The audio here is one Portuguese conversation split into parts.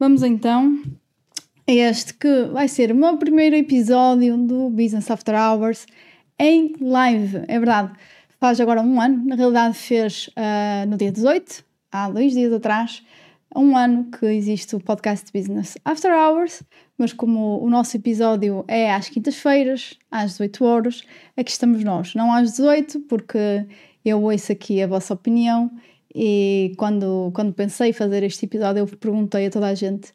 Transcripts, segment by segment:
Vamos então a este que vai ser o meu primeiro episódio do Business After Hours em live. É verdade, faz agora um ano, na realidade fez uh, no dia 18, há dois dias atrás, um ano que existe o podcast Business After Hours, mas como o nosso episódio é às quintas-feiras, às 18 horas, aqui estamos nós. Não às 18, porque eu ouço aqui a vossa opinião e quando, quando pensei fazer este episódio, eu perguntei a toda a gente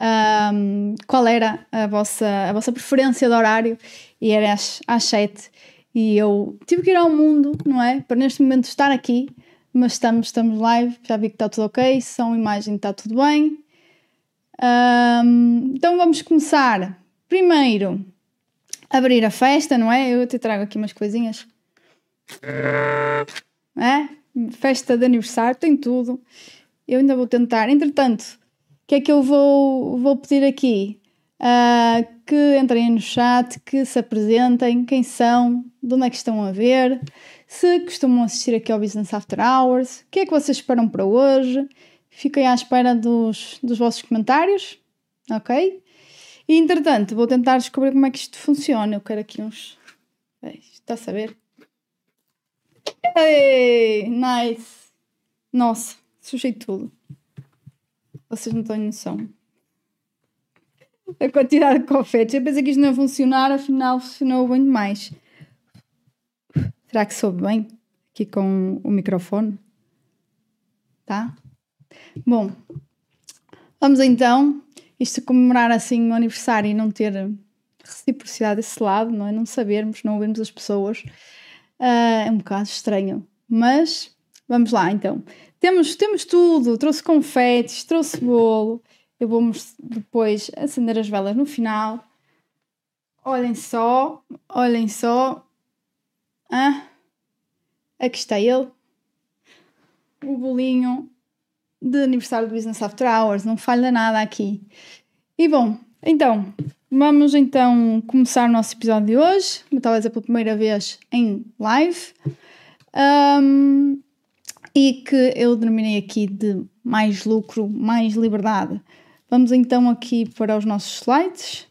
um, qual era a vossa, a vossa preferência de horário e era às, às 7. E eu tive que ir ao mundo, não é? Para neste momento estar aqui, mas estamos, estamos live, já vi que está tudo ok, som, imagem, está tudo bem. Um, então vamos começar. Primeiro, abrir a festa, não é? Eu até trago aqui umas coisinhas. É? Festa de aniversário, tem tudo. Eu ainda vou tentar. Entretanto, o que é que eu vou, vou pedir aqui? Uh, que entrem no chat, que se apresentem, quem são, de onde é que estão a ver, se costumam assistir aqui ao Business After Hours, o que é que vocês esperam para hoje. Fiquem à espera dos, dos vossos comentários, ok? E entretanto, vou tentar descobrir como é que isto funciona. Eu quero aqui uns. Está a saber? Ei, nice! Nossa, sujei tudo. Vocês não têm noção. A quantidade de confetes. Eu pensei que isto não ia funcionar, afinal funcionou bem demais. Será que soube bem? Aqui com o microfone. Tá? Bom, vamos então. Isto comemorar assim o aniversário e não ter reciprocidade desse lado, não é? Não sabermos, não ouvirmos as pessoas. Uh, é um bocado estranho. Mas vamos lá então. Temos, temos tudo. Trouxe confetes, trouxe bolo. Eu vou depois acender as velas no final. Olhem só, olhem só. Ah, aqui está ele. O bolinho de aniversário do Business After Hours. Não falha nada aqui. E bom, então, vamos então começar o nosso episódio de hoje. Talvez é pela primeira vez em live. Um, e que eu denominei aqui de mais lucro, mais liberdade. Vamos então aqui para os nossos slides.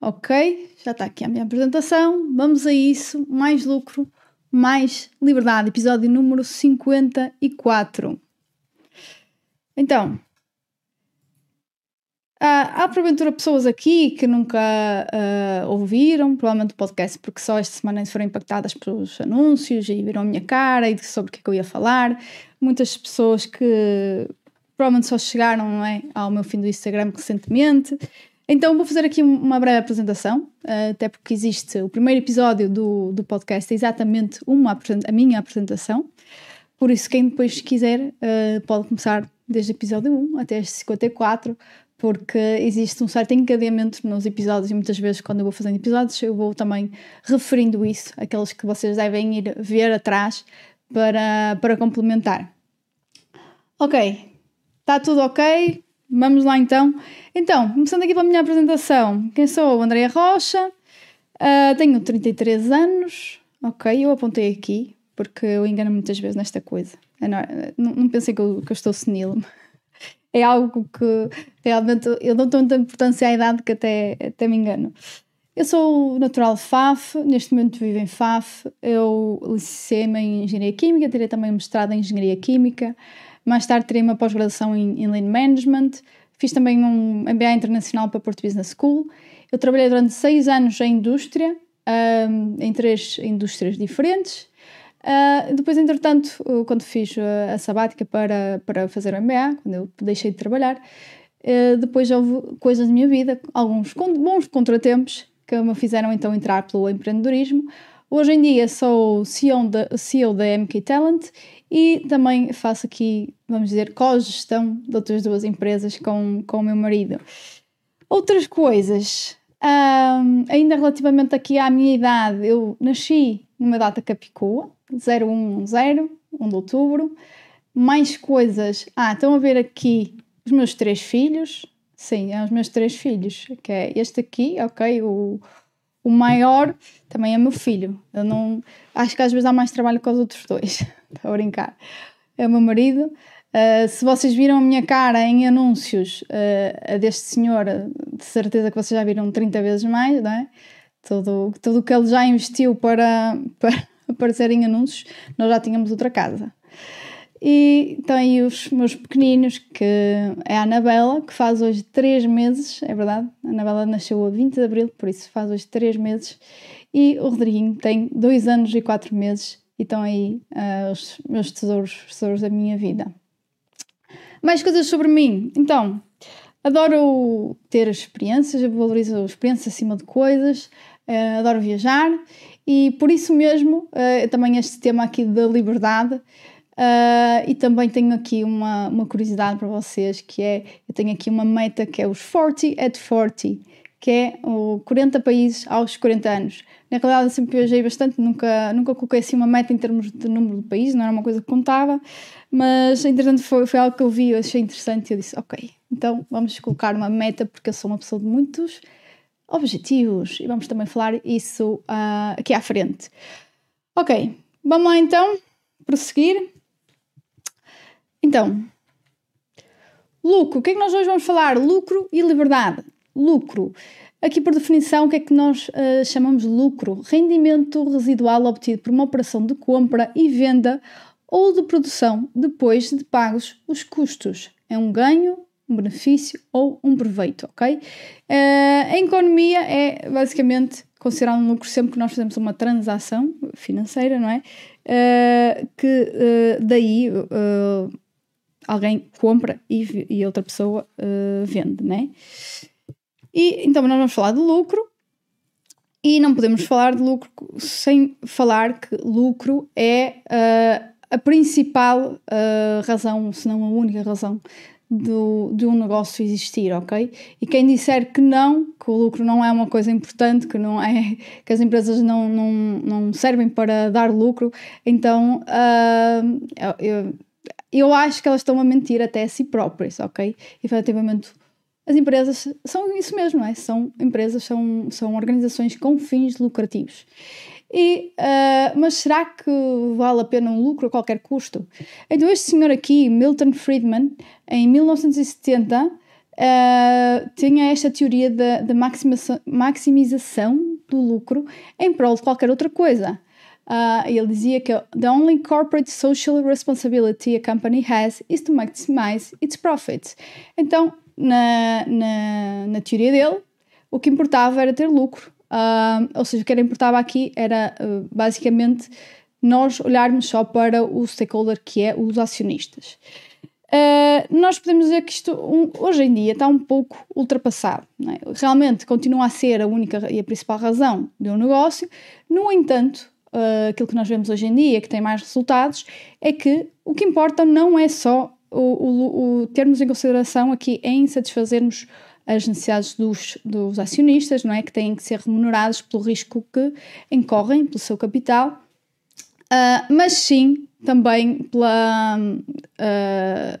Ok, já está aqui a minha apresentação. Vamos a isso. Mais lucro, mais liberdade. Episódio número 54. Então, há, há porventura pessoas aqui que nunca uh, ouviram, provavelmente o podcast, porque só esta semana foram impactadas pelos anúncios e viram a minha cara e sobre o que é que eu ia falar. Muitas pessoas que provavelmente só chegaram é, ao meu fim do Instagram recentemente. Então vou fazer aqui uma breve apresentação, eh, até porque existe o primeiro episódio do, do podcast, é exatamente uma, a minha apresentação. Por isso, quem depois quiser pode começar desde o episódio 1 até este 54, porque existe um certo encadeamento nos episódios e muitas vezes quando eu vou fazendo episódios eu vou também referindo isso, aqueles que vocês devem ir ver atrás para, para complementar. Ok, Está tudo ok? Vamos lá então. Então, começando aqui pela minha apresentação. Quem sou? Andréa Rocha, uh, tenho 33 anos. Ok, eu apontei aqui, porque eu engano muitas vezes nesta coisa. Não, não pensei que eu, que eu estou senil. É algo que realmente eu dou tanta importância à idade que até, até me engano. Eu sou natural FAF, neste momento vivo em FAF. Eu licenciei-me em Engenharia Química, tirei também mestrado em Engenharia Química. Mais tarde tirei uma pós-graduação em, em Lean Management, fiz também um MBA Internacional para Porto Business School. Eu trabalhei durante seis anos em indústria, um, em três indústrias diferentes. Uh, depois, entretanto, quando fiz a sabática para, para fazer o MBA, quando eu deixei de trabalhar, uh, depois houve coisas na minha vida, alguns bons contratempos que me fizeram então entrar pelo empreendedorismo. Hoje em dia sou CEO da, CEO da MK Talent e também faço aqui, vamos dizer, co-gestão de outras duas empresas com, com o meu marido. Outras coisas, um, ainda relativamente aqui à minha idade, eu nasci numa data capicua, 010, 1 de outubro. Mais coisas, ah, estão a ver aqui os meus três filhos, sim, é os meus três filhos, que é este aqui, ok, o, o maior também é meu filho. Eu não acho que às vezes há mais trabalho com os outros dois. Estou a brincar. É o meu marido. Uh, se vocês viram a minha cara em anúncios uh, deste senhor, de certeza que vocês já viram 30 vezes mais, não é? Tudo, tudo que ele já investiu para, para aparecer em anúncios, nós já tínhamos outra casa. E tem os meus pequeninos, que é a Anabela, que faz hoje 3 meses, é verdade, a Anabela nasceu a 20 de Abril, por isso faz hoje 3 meses, e o Rodriguinho tem 2 anos e 4 meses, e estão aí uh, os meus tesouros, os tesouros da minha vida. Mais coisas sobre mim. Então, adoro ter experiências, eu valorizo experiências acima de coisas, uh, adoro viajar e por isso mesmo uh, também este tema aqui da liberdade Uh, e também tenho aqui uma, uma curiosidade para vocês, que é, eu tenho aqui uma meta que é os 40 at 40, que é o 40 países aos 40 anos. Na realidade eu sempre viajei bastante, nunca, nunca coloquei assim uma meta em termos de número de países, não era uma coisa que contava, mas entretanto foi, foi algo que eu vi, eu achei interessante e eu disse, ok, então vamos colocar uma meta porque eu sou uma pessoa de muitos objetivos e vamos também falar isso uh, aqui à frente. Ok, vamos lá então prosseguir. Então, lucro. O que é que nós hoje vamos falar? Lucro e liberdade. Lucro. Aqui, por definição, o que é que nós uh, chamamos de lucro? Rendimento residual obtido por uma operação de compra e venda ou de produção depois de pagos os custos. É um ganho, um benefício ou um proveito, ok? Uh, a economia é basicamente considerar um lucro sempre que nós fazemos uma transação financeira, não é? Uh, que daí alguém compra e, e outra pessoa uh, vende, né? E então nós vamos falar de lucro e não podemos falar de lucro sem falar que lucro é uh, a principal uh, razão, se não a única razão do, de um negócio existir, ok? E quem disser que não, que o lucro não é uma coisa importante, que não é que as empresas não, não, não servem para dar lucro, então uh, eu, eu acho que elas estão a mentir até a si próprias, ok? Efetivamente, as empresas são isso mesmo, não é? São empresas, são, são organizações com fins lucrativos. E, uh, mas será que vale a pena um lucro a qualquer custo? Então, este senhor aqui, Milton Friedman, em 1970, uh, ah, tinha esta teoria da, maximização do lucro em prol de qualquer outra coisa. Uh, ele dizia que the only corporate social responsibility a company has is to maximize its profits. Então, na, na, na teoria dele, o que importava era ter lucro. Uh, ou seja, o que era importava aqui era uh, basicamente nós olharmos só para o stakeholder que é os acionistas. Uh, nós podemos dizer que isto um, hoje em dia está um pouco ultrapassado. É? Realmente continua a ser a única e a principal razão de um negócio, no entanto, uh, aquilo que nós vemos hoje em dia, que tem mais resultados, é que o que importa não é só o, o, o termos em consideração aqui em satisfazermos as necessidades dos, dos acionistas, não é? Que têm que ser remunerados pelo risco que incorrem, pelo seu capital, uh, mas sim também pela, uh,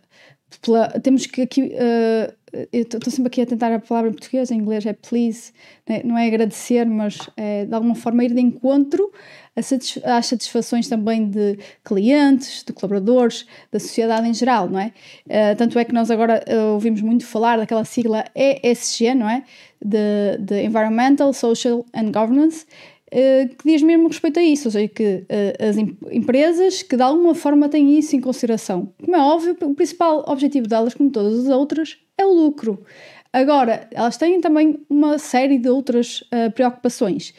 pela. temos que aqui. Uh, eu estou sempre aqui a tentar a palavra em português, em inglês é please, né? não é agradecer, mas é de alguma forma ir de encontro às satisfações também de clientes, de colaboradores, da sociedade em geral, não é? Uh, tanto é que nós agora uh, ouvimos muito falar daquela sigla ESG, não é? De, de Environmental, Social and Governance, uh, que diz mesmo respeito a isso, ou seja, que as em empresas que de alguma forma têm isso em consideração. Como é óbvio, o principal objetivo delas, como todas as outras, é o lucro. Agora, elas têm também uma série de outras preocupações.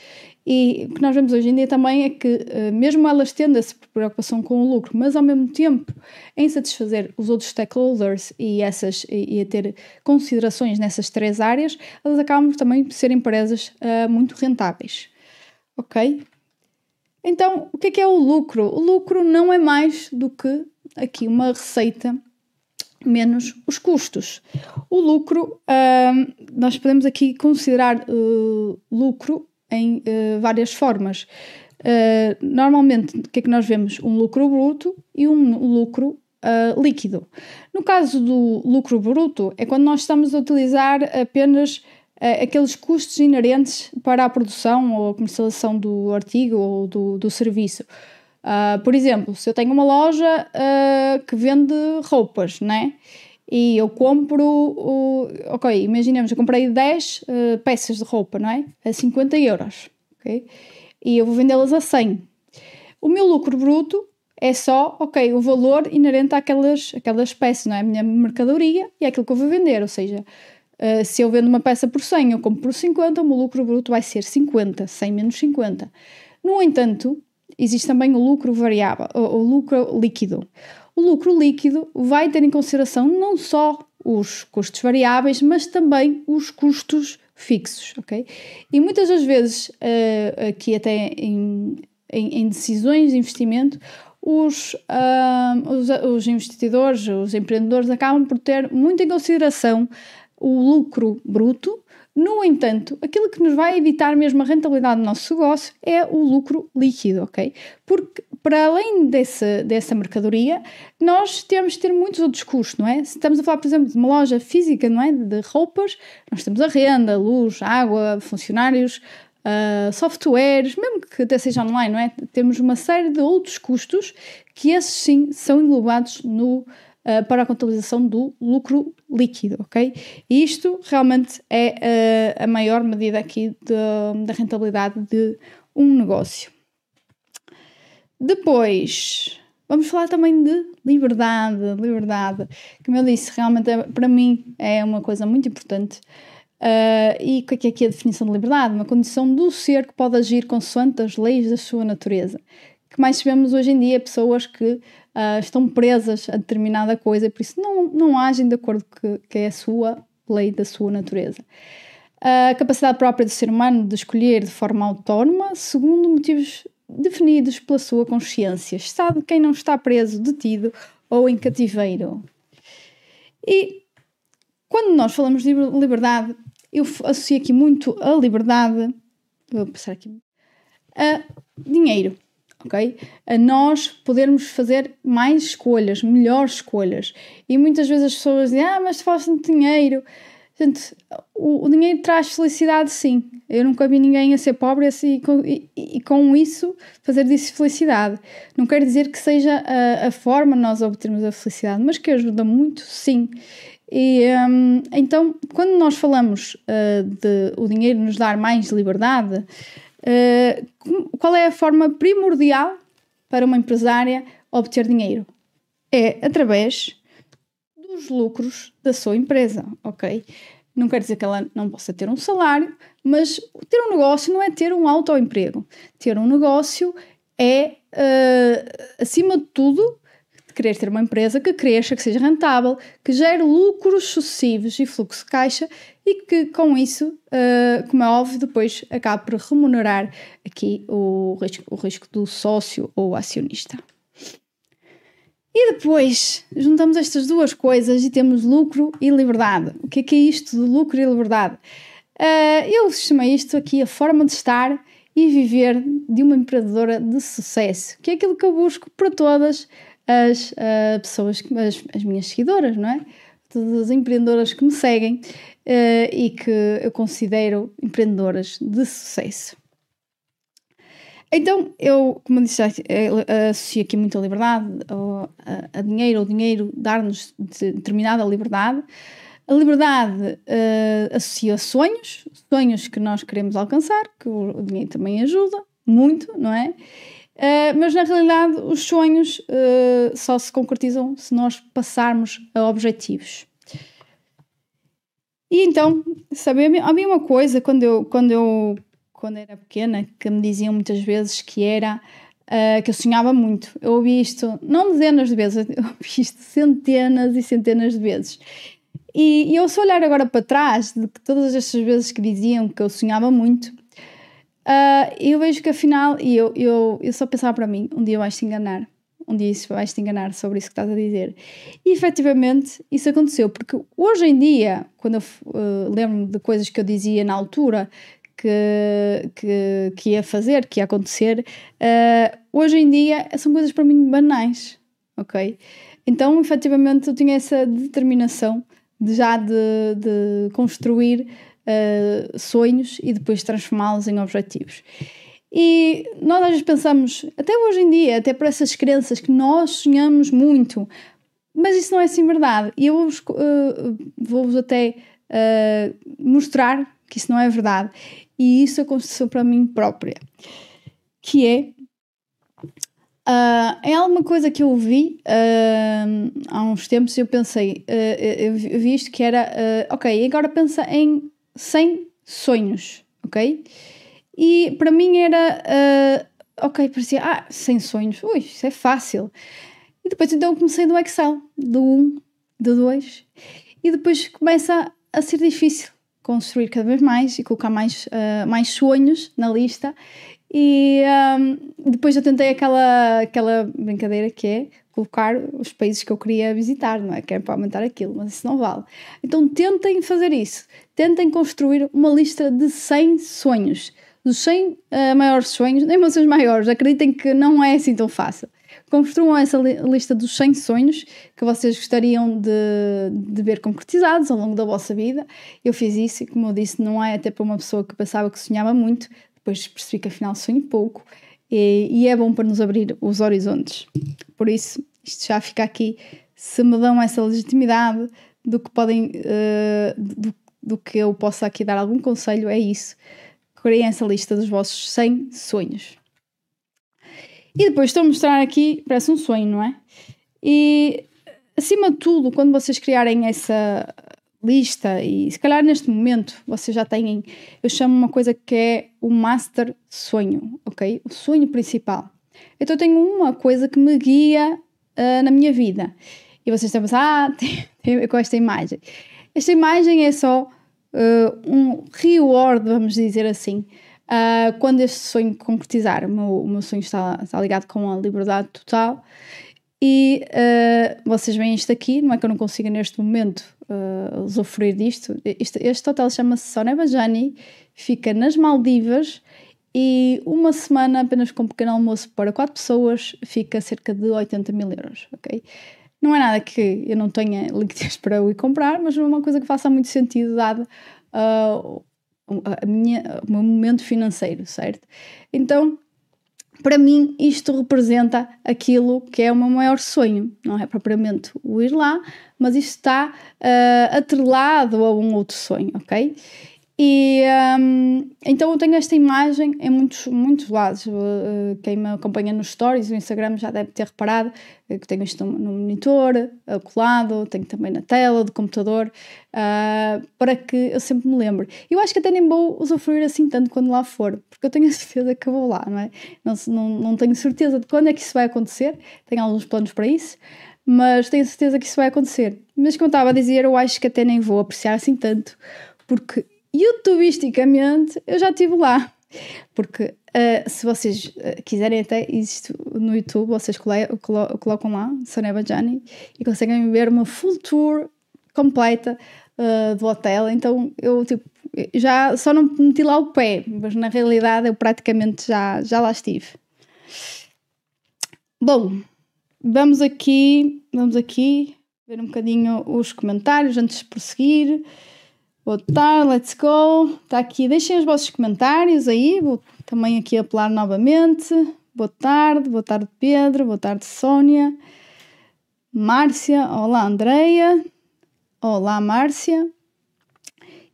E o que nós vemos hoje em dia também é que, eh, mesmo elas tendo essa preocupação com o lucro, mas ao mesmo tempo em satisfazer os outros stakeholders e, essas, e a ter considerações nessas três áreas, elas acabam também por ser empresas uh, muito rentáveis. Ok? Então, o que é que é o lucro? O lucro não é mais do que aqui uma receita menos os custos. O lucro, uh, nós podemos aqui considerar uh, lucro em uh, várias formas. Uh, normalmente, o que é que nós vemos? Um lucro bruto e um lucro uh, líquido. No caso do lucro bruto, é quando nós estamos a utilizar apenas aqueles custos inerentes para a produção ou a comercialização do artigo ou do, do serviço. Uh, por exemplo, se eu tenho uma loja que vende roupas, né? E eu compro, ok, imaginemos, eu comprei 10 uh, peças de roupa, não é? A 50 euros, ok? E eu vou vendê-las a 100. O meu lucro bruto é só, ok, o valor inerente àquelas, àquelas peças, não é? A minha mercadoria e é aquilo que eu vou vender, ou seja, uh, se eu vendo uma peça por 100, eu compro por 50, o meu lucro bruto vai ser 50, 100 menos 50. No entanto, existe também o lucro variável, o, o lucro líquido. O lucro líquido vai ter em consideração não só os custos variáveis, mas também os custos fixos, ok? E muitas das vezes, uh, aqui até em, em, em, decisões de investimento, os, uh, os, os, investidores, os empreendedores acabam por ter muito em consideração o lucro bruto no entanto, aquilo que nos vai evitar mesmo a rentabilidade do nosso negócio é o lucro líquido, ok? Porque para além desse, dessa mercadoria, nós temos de ter muitos outros custos, não é? Se estamos a falar, por exemplo, de uma loja física, não é? De roupas, nós temos a renda, luz, água, funcionários, uh, softwares, mesmo que até seja online, não é? Temos uma série de outros custos que esses sim são englobados no uh, para a contabilização do lucro líquido, ok? E isto realmente é uh, a maior medida aqui da rentabilidade de um negócio. Depois, vamos falar também de liberdade. Liberdade, como eu disse, realmente é, para mim é uma coisa muito importante. Uh, e o que é que é a definição de liberdade? Uma condição do ser que pode agir consoante as leis da sua natureza. Que mais vemos hoje em dia pessoas que uh, estão presas a determinada coisa por isso não, não agem de acordo com que é a sua lei da sua natureza. A capacidade própria do ser humano de escolher de forma autónoma, segundo motivos definidos pela sua consciência, estado de quem não está preso, detido ou em cativeiro. E quando nós falamos de liberdade, eu associo aqui muito a liberdade, vou passar aqui, a dinheiro ok? A nós podermos fazer mais escolhas, melhores escolhas. E muitas vezes as pessoas dizem, ah, mas se de dinheiro. Gente, o, o, dinheiro traz felicidade, sim. Eu nunca vi ninguém a ser pobre assim, e, e, e, com isso fazer disso felicidade. Não quer dizer que seja a, a forma de nós obtermos a felicidade, mas que ajuda muito, sim. E um, então, quando nós falamos uh, de o dinheiro nos dar mais liberdade, eh, qual é a forma primordial para uma empresária obter dinheiro? É através dos lucros da sua empresa, ok? Não quer dizer que ela não possa ter um salário, mas ter um negócio não é ter um autoemprego. Ter um negócio é, uh, acima de tudo, querer ter uma empresa que cresça, que seja rentável, que gere lucros sucessivos e fluxo de caixa e que com isso, uh, como é óbvio, depois acaba por remunerar aqui o risco, o risco do sócio ou acionista. E depois juntamos estas duas coisas e temos lucro e liberdade. O que é, que é isto de lucro e liberdade? Uh, eu chamei isto aqui a forma de estar e viver de uma empreendedora de sucesso, que é aquilo que eu busco para todas as uh, pessoas, as, as minhas seguidoras, não é? Todas as empreendedoras que me seguem uh, e que eu considero empreendedoras de sucesso. Então, eu, como eu disse, eh, associo aqui muita liberdade a, a dinheiro, o dinheiro dar-nos determinada liberdade. A liberdade uh, associa a sonhos, sonhos que nós queremos alcançar, que o dinheiro também ajuda muito, não é? Uh, mas na realidade, os sonhos uh, só se concretizam se nós passarmos a objetivos. E então, sabe, havia uma coisa quando eu, quando eu quando era pequena que me diziam muitas vezes que era uh, que eu sonhava muito. Eu ouvi isto não dezenas de vezes, eu ouvi isto centenas e centenas de vezes. E, e eu se olhar agora para trás de todas estas vezes que diziam que eu sonhava muito, Uh, eu vejo que afinal, e eu, eu, eu só pensava para mim, um dia vais te enganar, um dia vais te enganar sobre isso que estás a dizer. E efetivamente isso aconteceu, porque hoje em dia, quando eu uh, lembro-me de coisas que eu dizia na altura que, que, que ia fazer, que ia acontecer, uh, hoje em dia são coisas para mim banais, ok? Então, efetivamente, eu tinha essa determinação de já de, de construir uh, sonhos e depois transformá-los em objetivos. E nós às vezes pensamos, até hoje em dia, até por essas crenças, que nós sonhamos muito, mas isso não é assim verdade. E eu vou-vos uh, vou até uh, mostrar que isso não é verdade. E isso aconteceu para mim própria. Que é. Uh, é alguma coisa que eu vi uh, há uns tempos e eu pensei, uh, eu vi isto que era, ok, agora pensa em 100 sonhos, ok? E para mim era, ok, parecia, ah, 100 sonhos, ui, isso é fácil. E depois então comecei do Excel, do 1, do 2, e depois começa a ser difícil construir cada vez mais e colocar mais, uh, mais sonhos na lista. E um, depois eu tentei aquela, aquela brincadeira que é colocar os países que eu queria visitar, não é? Que é para aumentar aquilo, mas isso não vale. Então tentem fazer isso. Tentem construir uma lista de 100 sonhos. Dos 100 uh, maiores sonhos, nem ser os maiores, acreditem que não é assim tão fácil. Construam essa li lista dos 100 sonhos que vocês gostariam de, de ver concretizados ao longo da vossa vida. Eu fiz isso e, como eu disse, não é até para uma pessoa que pensava que sonhava muito, depois percebi que afinal sonho pouco e, e é bom para nos abrir os horizontes. Por isso, isto já fica aqui. Se me dão essa legitimidade do que podem, uh, do, do que eu possa aqui dar algum conselho, é isso. Criem essa lista dos vossos 100 sonhos. E depois estou a mostrar aqui, parece um sonho, não é? E acima de tudo, quando vocês criarem essa lista, e se calhar neste momento vocês já têm, eu chamo uma coisa que é o master sonho, ok? O sonho principal. Então eu tenho uma coisa que me guia uh, na minha vida. E vocês estão a pensar, ah, tem, tem, com esta imagem. Esta imagem é só uh, um reward, vamos dizer assim, Uh, quando este sonho concretizar, o meu, o meu sonho está, está, ligado com a liberdade total. E uh, vocês veem isto aqui, não é que eu não consiga neste momento uh, usufruir disto. Este, este hotel chama-se Sonebajani, fica nas Maldivas e uma semana apenas com um pequeno almoço para quatro pessoas fica cerca de 80 mil euros, ok? Não é nada que eu não tenha liquidez para eu ir comprar, mas é uma coisa que faça muito sentido dado a minha, o meu momento financeiro, certo? Então, para mim, isto representa aquilo que é o meu maior sonho. Não é propriamente o ir lá, mas isto está uh, atrelado a um outro sonho, ok? E um, então eu tenho esta imagem em muitos, muitos lados. Uh, quem me acompanha nos stories, no Instagram já deve ter reparado que tenho isto no monitor, colado, tenho também na tela do computador, para que eu sempre me lembre. Eu acho que até nem vou usufruir assim tanto quando lá for, porque eu tenho a certeza que vou lá, não é? Não, não, não tenho certeza de quando é que isso vai acontecer, tenho alguns planos para isso, mas tenho certeza que isso vai acontecer. Mas como estava a dizer, eu acho que até nem vou apreciar assim tanto, porque youtubisticamente eu já estive lá. Porque uh, se vocês uh, quiserem até isto no YouTube, vocês colo colo colocam lá Soneba Jani e conseguem ver uma full tour completa uh, do hotel. Então eu tipo, já só não meti lá o pé, mas na realidade eu praticamente já, já lá estive. Bom, vamos aqui, vamos aqui ver um bocadinho os comentários antes de prosseguir. Boa tarde, let's go. Está aqui, deixem os vossos comentários aí. Vou também aqui apelar novamente. Boa tarde, boa tarde Pedro, boa tarde Sónia, Márcia, olá Andreia, olá Márcia.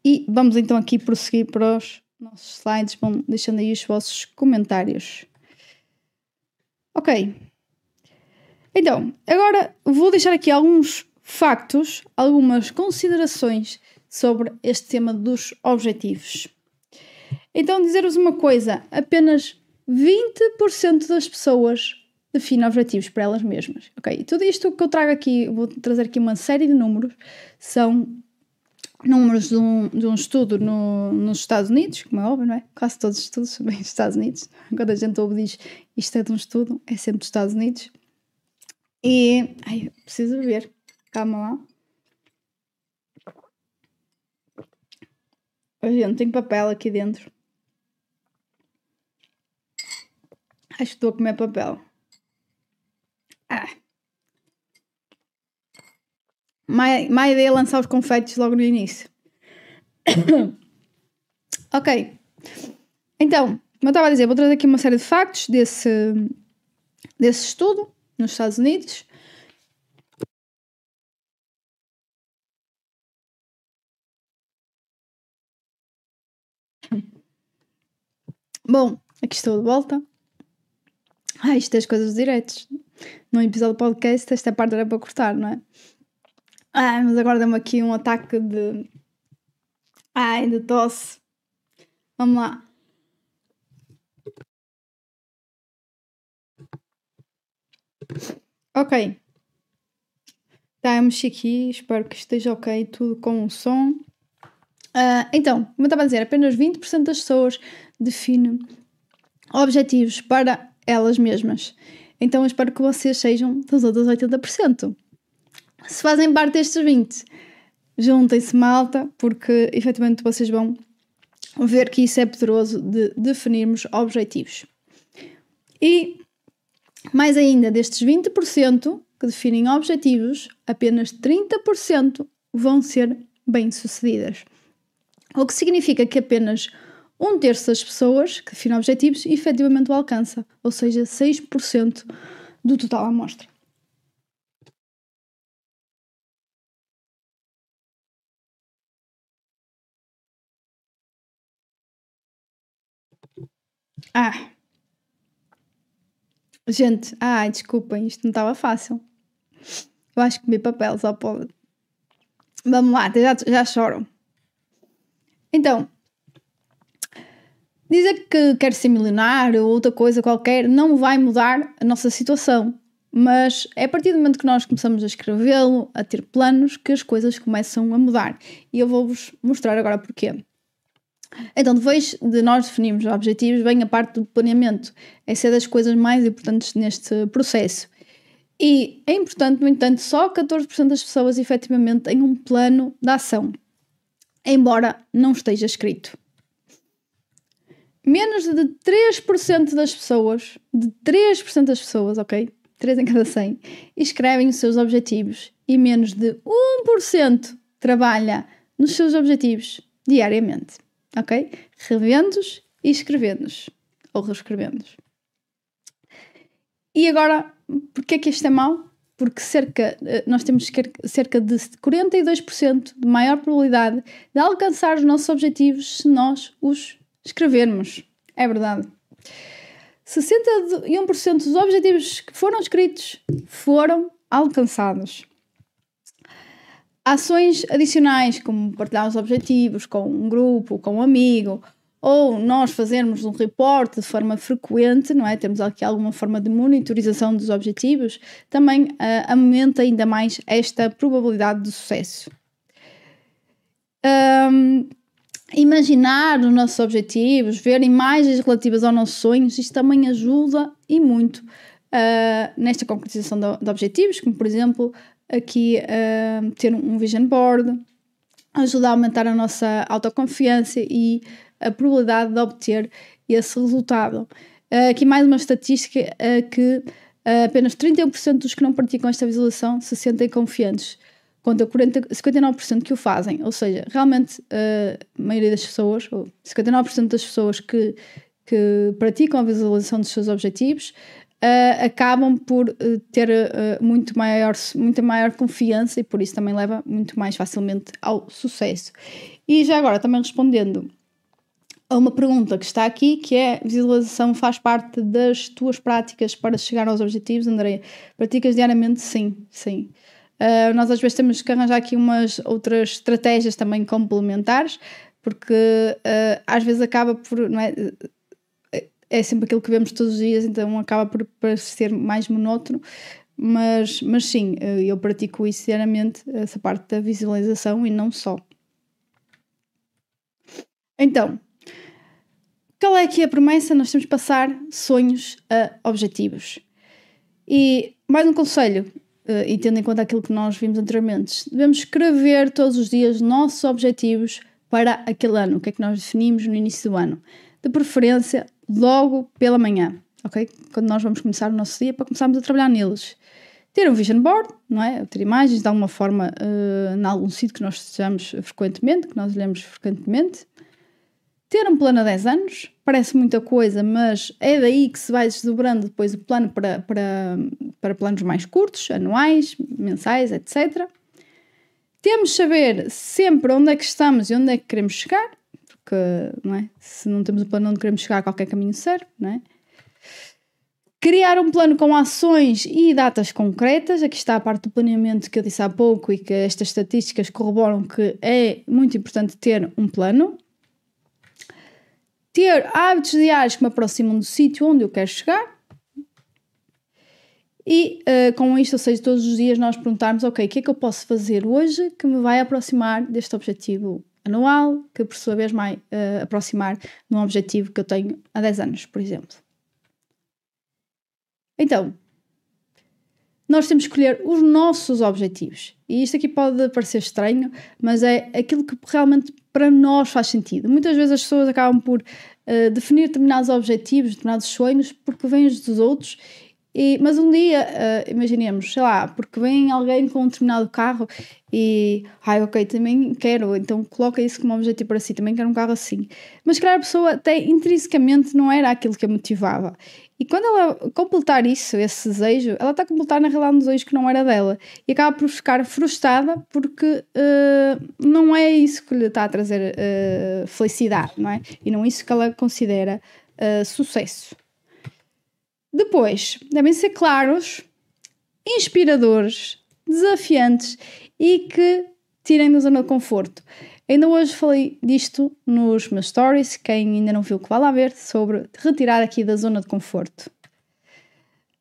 E vamos então aqui prosseguir para os nossos slides, Bom, deixando aí os vossos comentários. Ok. Então, agora vou deixar aqui alguns factos, algumas considerações sobre este tema dos objetivos. Então, dizer-vos uma coisa: apenas 20% das pessoas definem objetivos para elas mesmas. Ok? Tudo isto que eu trago aqui, vou trazer aqui uma série de números, são números de um, de um estudo no, nos Estados Unidos, como é óbvio, não é? Quase todos os estudos são bem Estados Unidos. Quando a gente ouve diz isto é de um estudo, é sempre dos Estados Unidos. E. Ai, preciso ver. Calma lá. Gente, tem papel aqui dentro. Acho que estou a comer papel. Ah. Má, má ideia lançar os confetes logo no início. ok. Então, como eu estava a dizer, vou trazer aqui uma série de factos desse, desse estudo nos Estados Unidos. Bom, aqui estou de volta. Ah, isto é as coisas diretas. No episódio do podcast, esta parte era para cortar, não é? Ah, mas agora deu-me aqui um ataque de. Ai, de tosse. Vamos lá. Ok. Tá, eu mexi aqui, espero que esteja ok, tudo com o som. Uh, então, como eu estava a dizer, apenas 20% das pessoas definem objetivos para elas mesmas. Então, eu espero que vocês sejam dos outros 80%. Se fazem parte destes 20%, juntem-se malta, porque efetivamente vocês vão ver que isso é poderoso de definirmos objetivos. E mais ainda, destes 20% que definem objetivos, apenas 30% vão ser bem-sucedidas. O que significa que apenas um terço das pessoas que definem objetivos efetivamente o alcança, ou seja, 6% do total amostra. Ah, Gente, ai, desculpem, isto não estava fácil. Eu acho que comi papel, só pode. Vamos lá, já, já choram. Então, dizer que quer ser milionário ou outra coisa qualquer não vai mudar a nossa situação. Mas é a partir do momento que nós começamos a escrevê-lo, a ter planos, que as coisas começam a mudar. E eu vou-vos mostrar agora porquê. Então, depois de nós definirmos objetivos, vem a parte do planeamento. Essa é das coisas mais importantes neste processo. E é importante, no entanto, só 14% das pessoas efetivamente têm um plano de ação, embora não esteja escrito. Menos de 3% das pessoas, de 3% das pessoas, ok? 3 em cada 100, escrevem os seus objetivos e menos de 1% trabalha nos seus objetivos diariamente ok? Revendo-os e escrevendo-os, ou reescrevendo-os. E agora, porquê é que isto é mau? Porque cerca, eh, nós temos cerca de 42% de maior probabilidade de alcançar os nossos objetivos se nós os escrevermos. É verdade. 61% dos objetivos que foram escritos foram alcançados. Ações adicionais, como partilhar os objetivos com um grupo, com um amigo, ou nós fazermos um reporte de forma frequente, não é? Temos aqui alguma forma de monitorização dos objetivos, também uh, aumenta ainda mais esta probabilidade de sucesso. Um, imaginar os nossos objetivos, ver imagens relativas aos nossos sonhos, isto também ajuda e muito uh, nesta concretização de, de, objetivos, como por exemplo aqui uh, ter um vision board, ajuda a aumentar a nossa autoconfiança e a probabilidade de obter esse resultado. Uh, aqui mais uma estatística que apenas 31% dos que não praticam esta visualização se sentem confiantes, contra 40, 59% que o fazem. Ou seja, realmente a maioria das pessoas, ou 59% das pessoas que, que praticam a visualização dos seus objetivos, uh, acabam por uh, ter uh, muito maior, muita maior confiança e por isso também leva muito mais facilmente ao sucesso. E já agora, também respondendo a uma pergunta que está aqui, que é visualização faz parte das tuas práticas para chegar aos objetivos, Andreia? Praticas diariamente? Sim, sim. Uh, nós às vezes temos que arranjar aqui umas outras estratégias também complementares, porque uh, às vezes acaba por, não é, é sempre aquilo que vemos todos os dias, então acaba por parecer mais monótono. Mas, mas sim, eh, eu pratico isso diariamente, essa parte da visualização e não só. Então, qual é aqui a promessa? Nós temos que passar sonhos a objetivos. E mais um conselho, eh, e tendo em conta aquilo que nós vimos anteriormente, devemos escrever todos os dias nossos objetivos para aquele ano, o que é que nós definimos no início do ano. De preferência, logo pela manhã, ok? Quando nós vamos começar o nosso dia para começarmos a trabalhar neles. Ter um vision board, não é? Ter imagens de alguma forma uh, em algum sítio que nós estejamos frequentemente, que nós olhamos frequentemente. Ter um plano a 10 anos, parece muita coisa, mas é daí que se vai desdobrando depois o plano para, para, para planos mais curtos, anuais, mensais, etc. Temos de saber sempre onde é que estamos e onde é que queremos chegar, porque não é? se não temos o plano onde queremos chegar, qualquer caminho serve, não é? Criar um plano com ações e datas concretas. Aqui está a parte do planeamento que eu disse há pouco e que estas estatísticas corroboram que é muito importante ter um plano. Ter hábitos diários que me aproximam do sítio onde eu quero chegar. E uh, com isto, ou seja, todos os dias nós perguntarmos: ok, o que é que eu posso fazer hoje que me vai aproximar deste objetivo anual, que por sua vez vai uh, aproximar de um objetivo que eu tenho há 10 anos, por exemplo. Então, nós temos que escolher os nossos objetivos. E isto aqui pode parecer estranho, mas é aquilo que realmente para nós faz sentido. Muitas vezes as pessoas acabam por uh, definir determinados objetivos, determinados sonhos, porque vêm os dos outros e, mas um dia, uh, imaginemos, sei lá, porque vem alguém com um determinado carro e, ai, ok, também quero, então coloca isso como objetivo para si, também quero um carro assim. Mas, claro, a pessoa até intrinsecamente não era aquilo que a motivava. E quando ela completar isso, esse desejo, ela está a completar na realidade um desejo que não era dela e acaba por ficar frustrada porque uh, não é isso que lhe está a trazer uh, felicidade, não é? E não é isso que ela considera sucesso. Depois, devem ser claros, inspiradores, desafiantes e que tirem da zona de conforto. Ainda hoje falei disto nos meus stories, quem ainda não viu que vá lá ver, sobre retirar aqui da zona de conforto.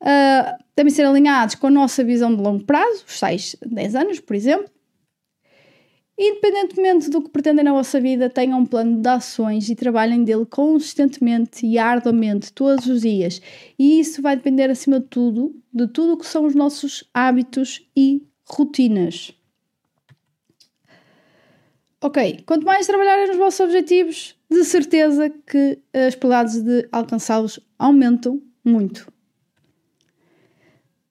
Uh, devem ser alinhados com a nossa visão de longo prazo, os 6, 10 anos, por exemplo, Independentemente do que pretendem na vossa vida, tenham um plano de ações e trabalhem dele consistentemente e arduamente todos os dias. E isso vai depender, acima de tudo, de tudo o que são os nossos hábitos e rotinas. Ok, quanto mais trabalharem nos vossos objetivos, de certeza que as probabilidades de alcançá-los aumentam muito.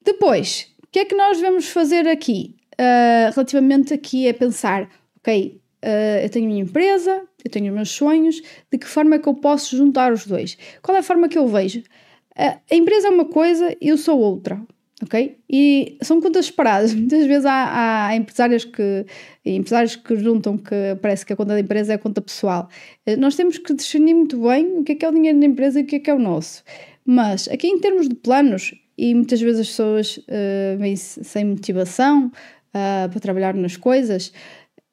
Depois, o que é que nós devemos fazer aqui? uh, relativamente aqui é pensar, ok, uh, eu tenho a minha empresa, eu tenho os meus sonhos, de que forma é que eu posso juntar os dois? Qual é a forma que eu vejo? Uh, a empresa é uma coisa, eu sou outra, ok? E são contas separadas. Muitas vezes há, há empresários que empresários que juntam que parece que a conta da empresa é a conta pessoal. Nós temos que discernir muito bem o que é que é o dinheiro da empresa e o que é que é o nosso. Mas aqui em termos de planos, e muitas vezes as pessoas uh, vêm sem motivação, uh, para trabalhar nas coisas,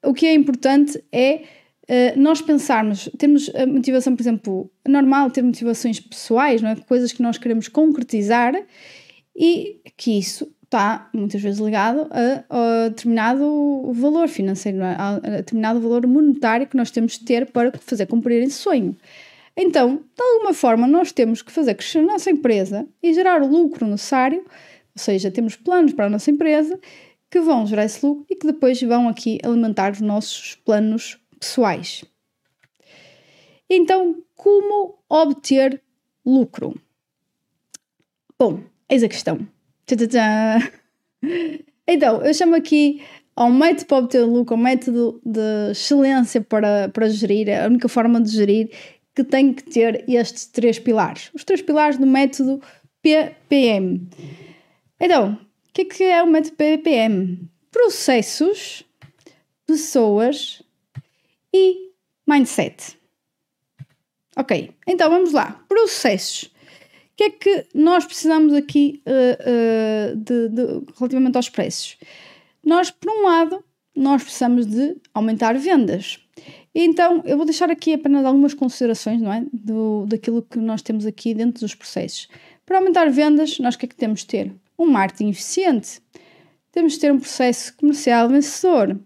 o que é importante é uh, nós pensarmos, temos a motivação, por exemplo, é normal ter motivações pessoais, não é? coisas que nós queremos concretizar e que isso está muitas vezes ligado a, a determinado valor financeiro, é? a determinado valor monetário que nós temos de ter para fazer cumprir esse sonho. Então, de alguma forma, nós temos que fazer crescer a nossa empresa e gerar o lucro necessário, ou seja, temos planos para a nossa empresa que vão gerar esse lucro e que depois vão aqui alimentar os nossos planos pessoais. Então, como obter lucro? Bom, eis a questão. Então, eu chamo aqui ao método para obter lucro, ao método de excelência para, para gerir, a única forma de gerir que tem que ter estes três pilares. Os três pilares do método PPM. Então, que é, que é método PPM? Processos, pessoas e mindset. Ok, então vamos lá. Processos. O que é que nós precisamos aqui uh, uh, de, de, relativamente aos preços? Nós, por um lado, nós precisamos de aumentar vendas. Então, eu vou deixar aqui apenas algumas considerações, não é? Do, daquilo que nós temos aqui dentro dos processos. Para aumentar vendas, nós o que é que temos de ter? Um marketing eficiente. Temos de ter um processo comercial vencedor.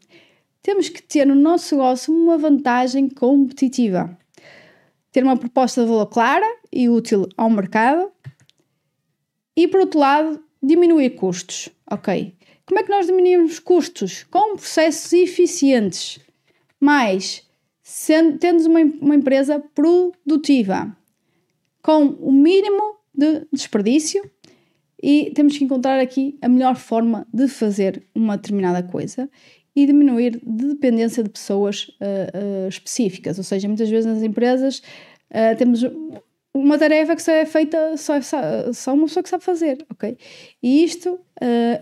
Temos que ter no nosso negócio uma vantagem competitiva. Ter uma proposta de valor clara e útil ao mercado. E, por outro lado, diminuir custos. Ok. Como é que nós diminuímos custos? Com processos eficientes. Sendo, tendo uma, uma empresa produtiva. Com o mínimo de desperdício e temos que encontrar aqui a melhor forma de fazer uma determinada coisa e diminuir de dependência de pessoas uh, uh, específicas. Ou seja, muitas vezes nas empresas uh, temos uma tarefa que só é feita só, só, só uma pessoa que sabe fazer, ok? E isto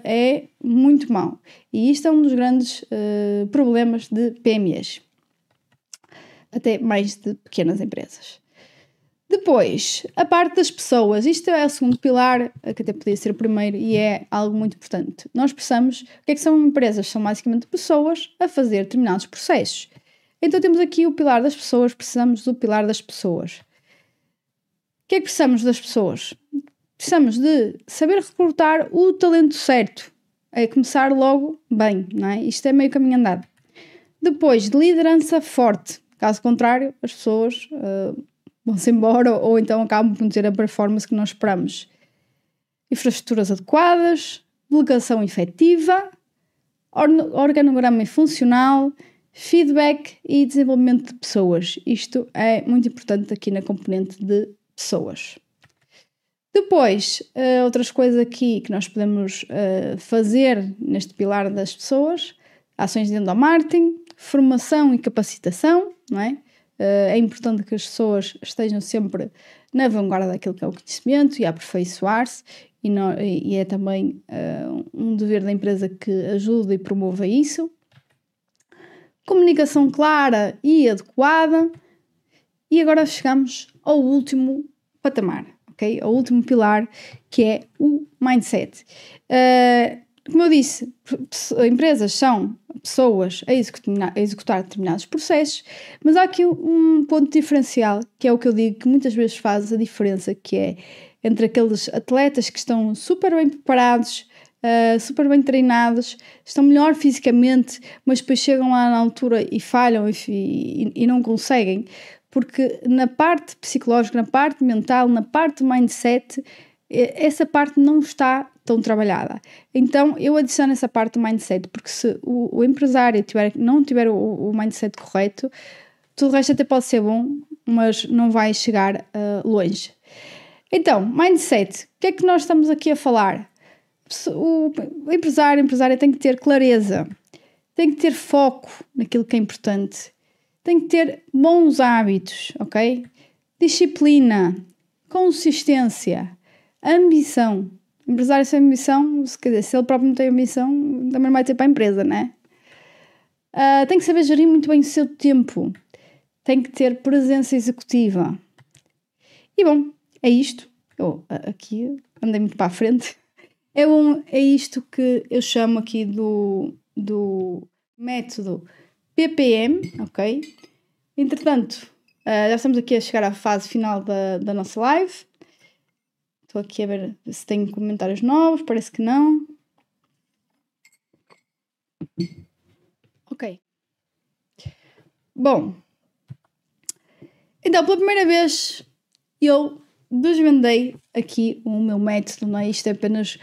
é muito mau. E isto é um dos grandes problemas de PMEs. Até mais de pequenas empresas. Depois, a parte das pessoas. Isto é o segundo pilar, que até podia ser o primeiro, e é algo muito importante. Nós precisamos. O que é que são empresas? São basicamente pessoas a fazer determinados processos. Então temos aqui o pilar das pessoas, precisamos do pilar das pessoas. O que é que precisamos das pessoas? Precisamos de saber recrutar o talento certo. É começar logo bem, não é? Isto é meio caminho andado. Depois, de liderança forte. Caso contrário, as pessoas uh, vão-se embora ou, então acabam por não ter a performance que nós esperamos. Infraestruturas adequadas, delegação efetiva, organograma funcional, feedback e desenvolvimento de pessoas. Isto é muito importante aqui na componente de pessoas. Depois, uh, outras coisas aqui que nós podemos uh, fazer neste pilar das pessoas, ações de endomarketing, formação e capacitação, não é? Eh, é importante que as pessoas estejam sempre na vanguarda daquilo que é o conhecimento e aperfeiçoar-se, e, e, é também uh, um dever da empresa que ajude e promova isso. Comunicação clara e adequada. E agora chegamos ao último patamar, ok? Ao último pilar, que é o mindset. Uh, como eu disse, empresas são pessoas a executar, a executar, determinados processos, mas há aqui um ponto diferencial, que é o que eu digo que muitas vezes faz a diferença, que é entre aqueles atletas que estão super bem preparados, uh, super bem treinados, estão melhor fisicamente, mas depois chegam lá na altura e falham e, e, e não conseguem, porque na parte psicológica, na parte mental, na parte mindset, essa parte não está tão trabalhada. Então eu adiciono essa parte do mindset, porque se o, o empresário tiver, não tiver o, o, mindset correto, tudo o resto até pode ser bom, mas não vai chegar uh, longe. Então, mindset, o que é que nós estamos aqui a falar? O, o empresário, a empresária tem que ter clareza, tem que ter foco naquilo que é importante, tem que ter bons hábitos, ok? Disciplina, consistência, ambição. Empresário sem ambição, se, quer dizer, se ele próprio não tem ambição, também não vai ter para a empresa, né? Uh, tem que saber gerir muito bem o seu tempo. Tem que ter presença executiva. E bom, é isto. Eu aqui andei muito para a frente. É, um, é isto que eu chamo aqui do, do método PPM, ok? Entretanto, uh, já estamos aqui a chegar à fase final da, da nossa live. Estou aqui a ver se tenho comentários novos, parece que não. Ok. Bom, então pela primeira vez eu desvendei aqui o meu método, não é? Isto é apenas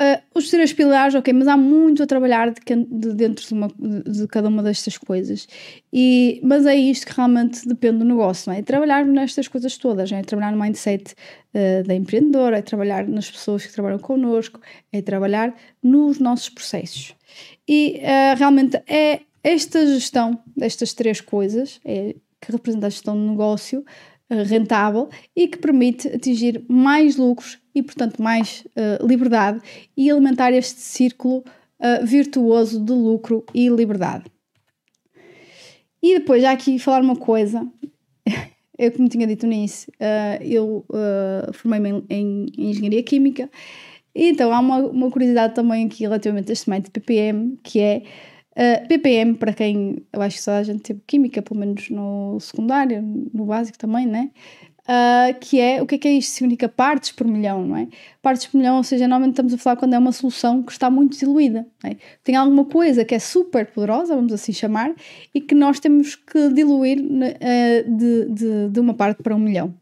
Uh, os três pilares, ok, mas há muito a trabalhar de, de dentro de, uma, de, cada uma destas coisas. E, mas é isto que realmente depende do negócio, não é? trabalhar nestas coisas todas, é trabalhar no mindset uh, da empreendedora, é trabalhar nas pessoas que trabalham connosco, é trabalhar nos nossos processos. E uh, realmente é esta gestão destas três coisas, é, que representa a gestão do negócio, rentável e que permite atingir mais lucros e, portanto, mais uh, liberdade e alimentar este círculo uh, virtuoso de lucro e liberdade. E depois, já aqui falar uma coisa, eu como tinha dito nisso, uh, eu formei-me em, em, Engenharia Química, e então há uma, uma curiosidade também aqui relativamente a este método PPM, que é Uh, PPM, para quem eu acho que só a gente teve química, pelo menos no secundário, no básico também, né? Uh, que é o que é que é isto? Significa partes por milhão, não é? Partes por milhão, ou seja, normalmente estamos a falar quando é uma solução que está muito diluída. É? Tem alguma coisa que é super poderosa, vamos assim chamar, e que nós temos que diluir uh, de, de, de, uma parte para um milhão.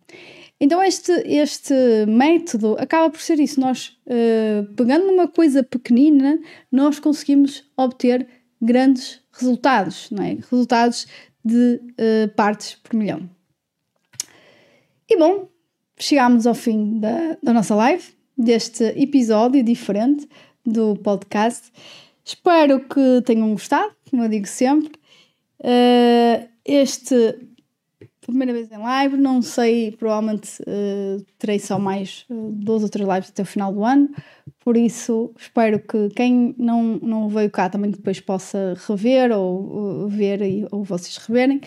Então, este, este método acaba por ser isso. Nós, uh, pegando numa coisa pequenina, nós conseguimos obter grandes resultados, não é? Resultados de partes por milhão. E bom, chegámos ao fim da, da nossa live, deste episódio diferente do podcast. Espero que tenham gostado, como eu digo sempre. Uh, este primeira vez em live, não sei, provavelmente uh, terei só mais uh, duas ou três lives até o final do ano, por isso espero que quem não, não veio cá também depois possa rever ou, ver e, ou vocês reverem,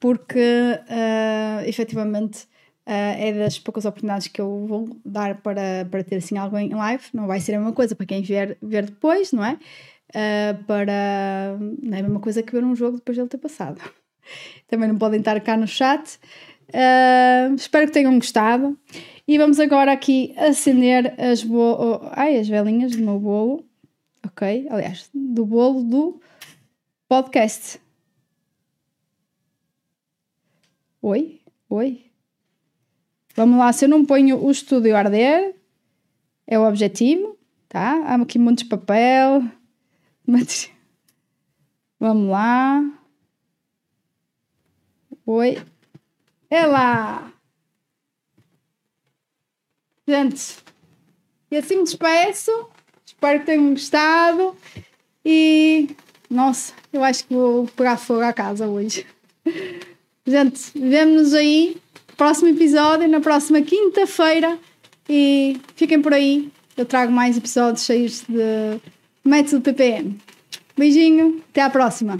porque uh, efetivamente Uh, é das poucas oportunidades que eu vou dar para, para ter assim algo em live. Não vai ser a mesma coisa para quem vier ver depois, não é? Uh, para. Não é a mesma coisa que ver um jogo depois dele ter passado. Também não podem estar cá no chat. Uh, espero que tenham gostado. E vamos agora aqui acender as, bo Ai, as velinhas do meu bolo. Ok? Aliás, do bolo do podcast. Oi? Oi? Vamos lá, se eu não ponho o estúdio a arder, é o objetivo, tá? Há aqui muitos papel. Vamos lá. Oi. É lá. Gente, e assim me despeço. Espero que tenham gostado. E, nossa, eu acho que vou pegar fogo à casa hoje. Gente, vemo-nos aí. Próximo episódio, na próxima quinta-feira. E fiquem por aí. Eu trago mais episódios cheios de método PPM. Beijinho, até à próxima.